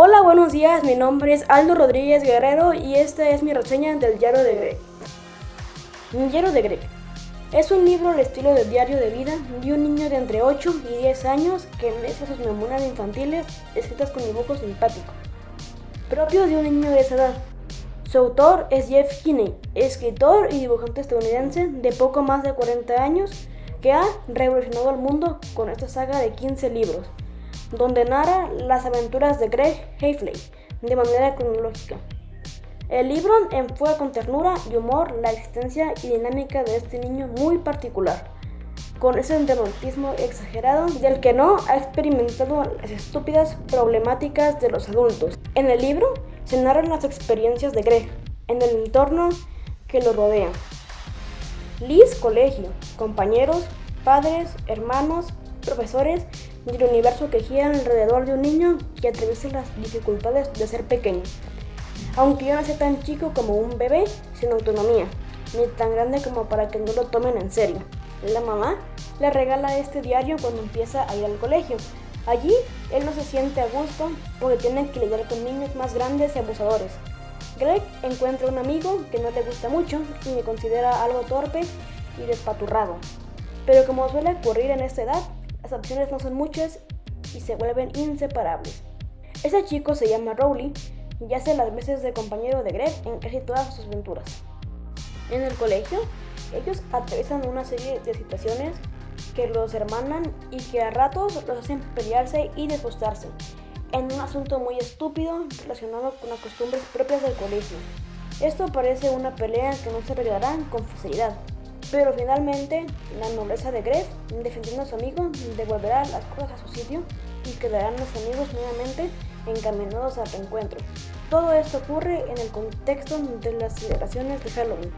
Hola, buenos días, mi nombre es Aldo Rodríguez Guerrero y esta es mi reseña del Diario de Greg. Diario de Greg. Es un libro al estilo del diario de vida de un niño de entre 8 y 10 años que mezcla sus memorias infantiles escritas con dibujos simpáticos, propios de un niño de esa edad. Su autor es Jeff Kinney, escritor y dibujante estadounidense de poco más de 40 años que ha revolucionado el mundo con esta saga de 15 libros donde narra las aventuras de Greg Hafley de manera cronológica. El libro enfoca con ternura y humor la existencia y dinámica de este niño muy particular, con ese dramatismo exagerado del que no ha experimentado las estúpidas problemáticas de los adultos. En el libro se narran las experiencias de Greg en el entorno que lo rodea. Liz, colegio, compañeros, padres, hermanos, profesores del universo que gira alrededor de un niño que atraviesa las dificultades de ser pequeño. Aunque ya no sea tan chico como un bebé sin autonomía, ni tan grande como para que no lo tomen en serio. La mamá le regala este diario cuando empieza a ir al colegio. Allí él no se siente a gusto porque tiene que lidiar con niños más grandes y abusadores. Greg encuentra un amigo que no le gusta mucho y le considera algo torpe y despaturrado. Pero como suele ocurrir en esta edad, las opciones no son muchas y se vuelven inseparables. Ese chico se llama Rowley y hace las veces de compañero de Greg en casi todas sus aventuras. En el colegio, ellos atraviesan una serie de situaciones que los hermanan y que a ratos los hacen pelearse y desgustarse, en un asunto muy estúpido relacionado con las costumbres propias del colegio. Esto parece una pelea que no se arreglará con facilidad, pero finalmente, la nobleza de Greg, defendiendo a su amigo, devolverá las cosas a su sitio y quedarán los amigos nuevamente encaminados al reencuentro. Todo esto ocurre en el contexto de las celebraciones de Halloween.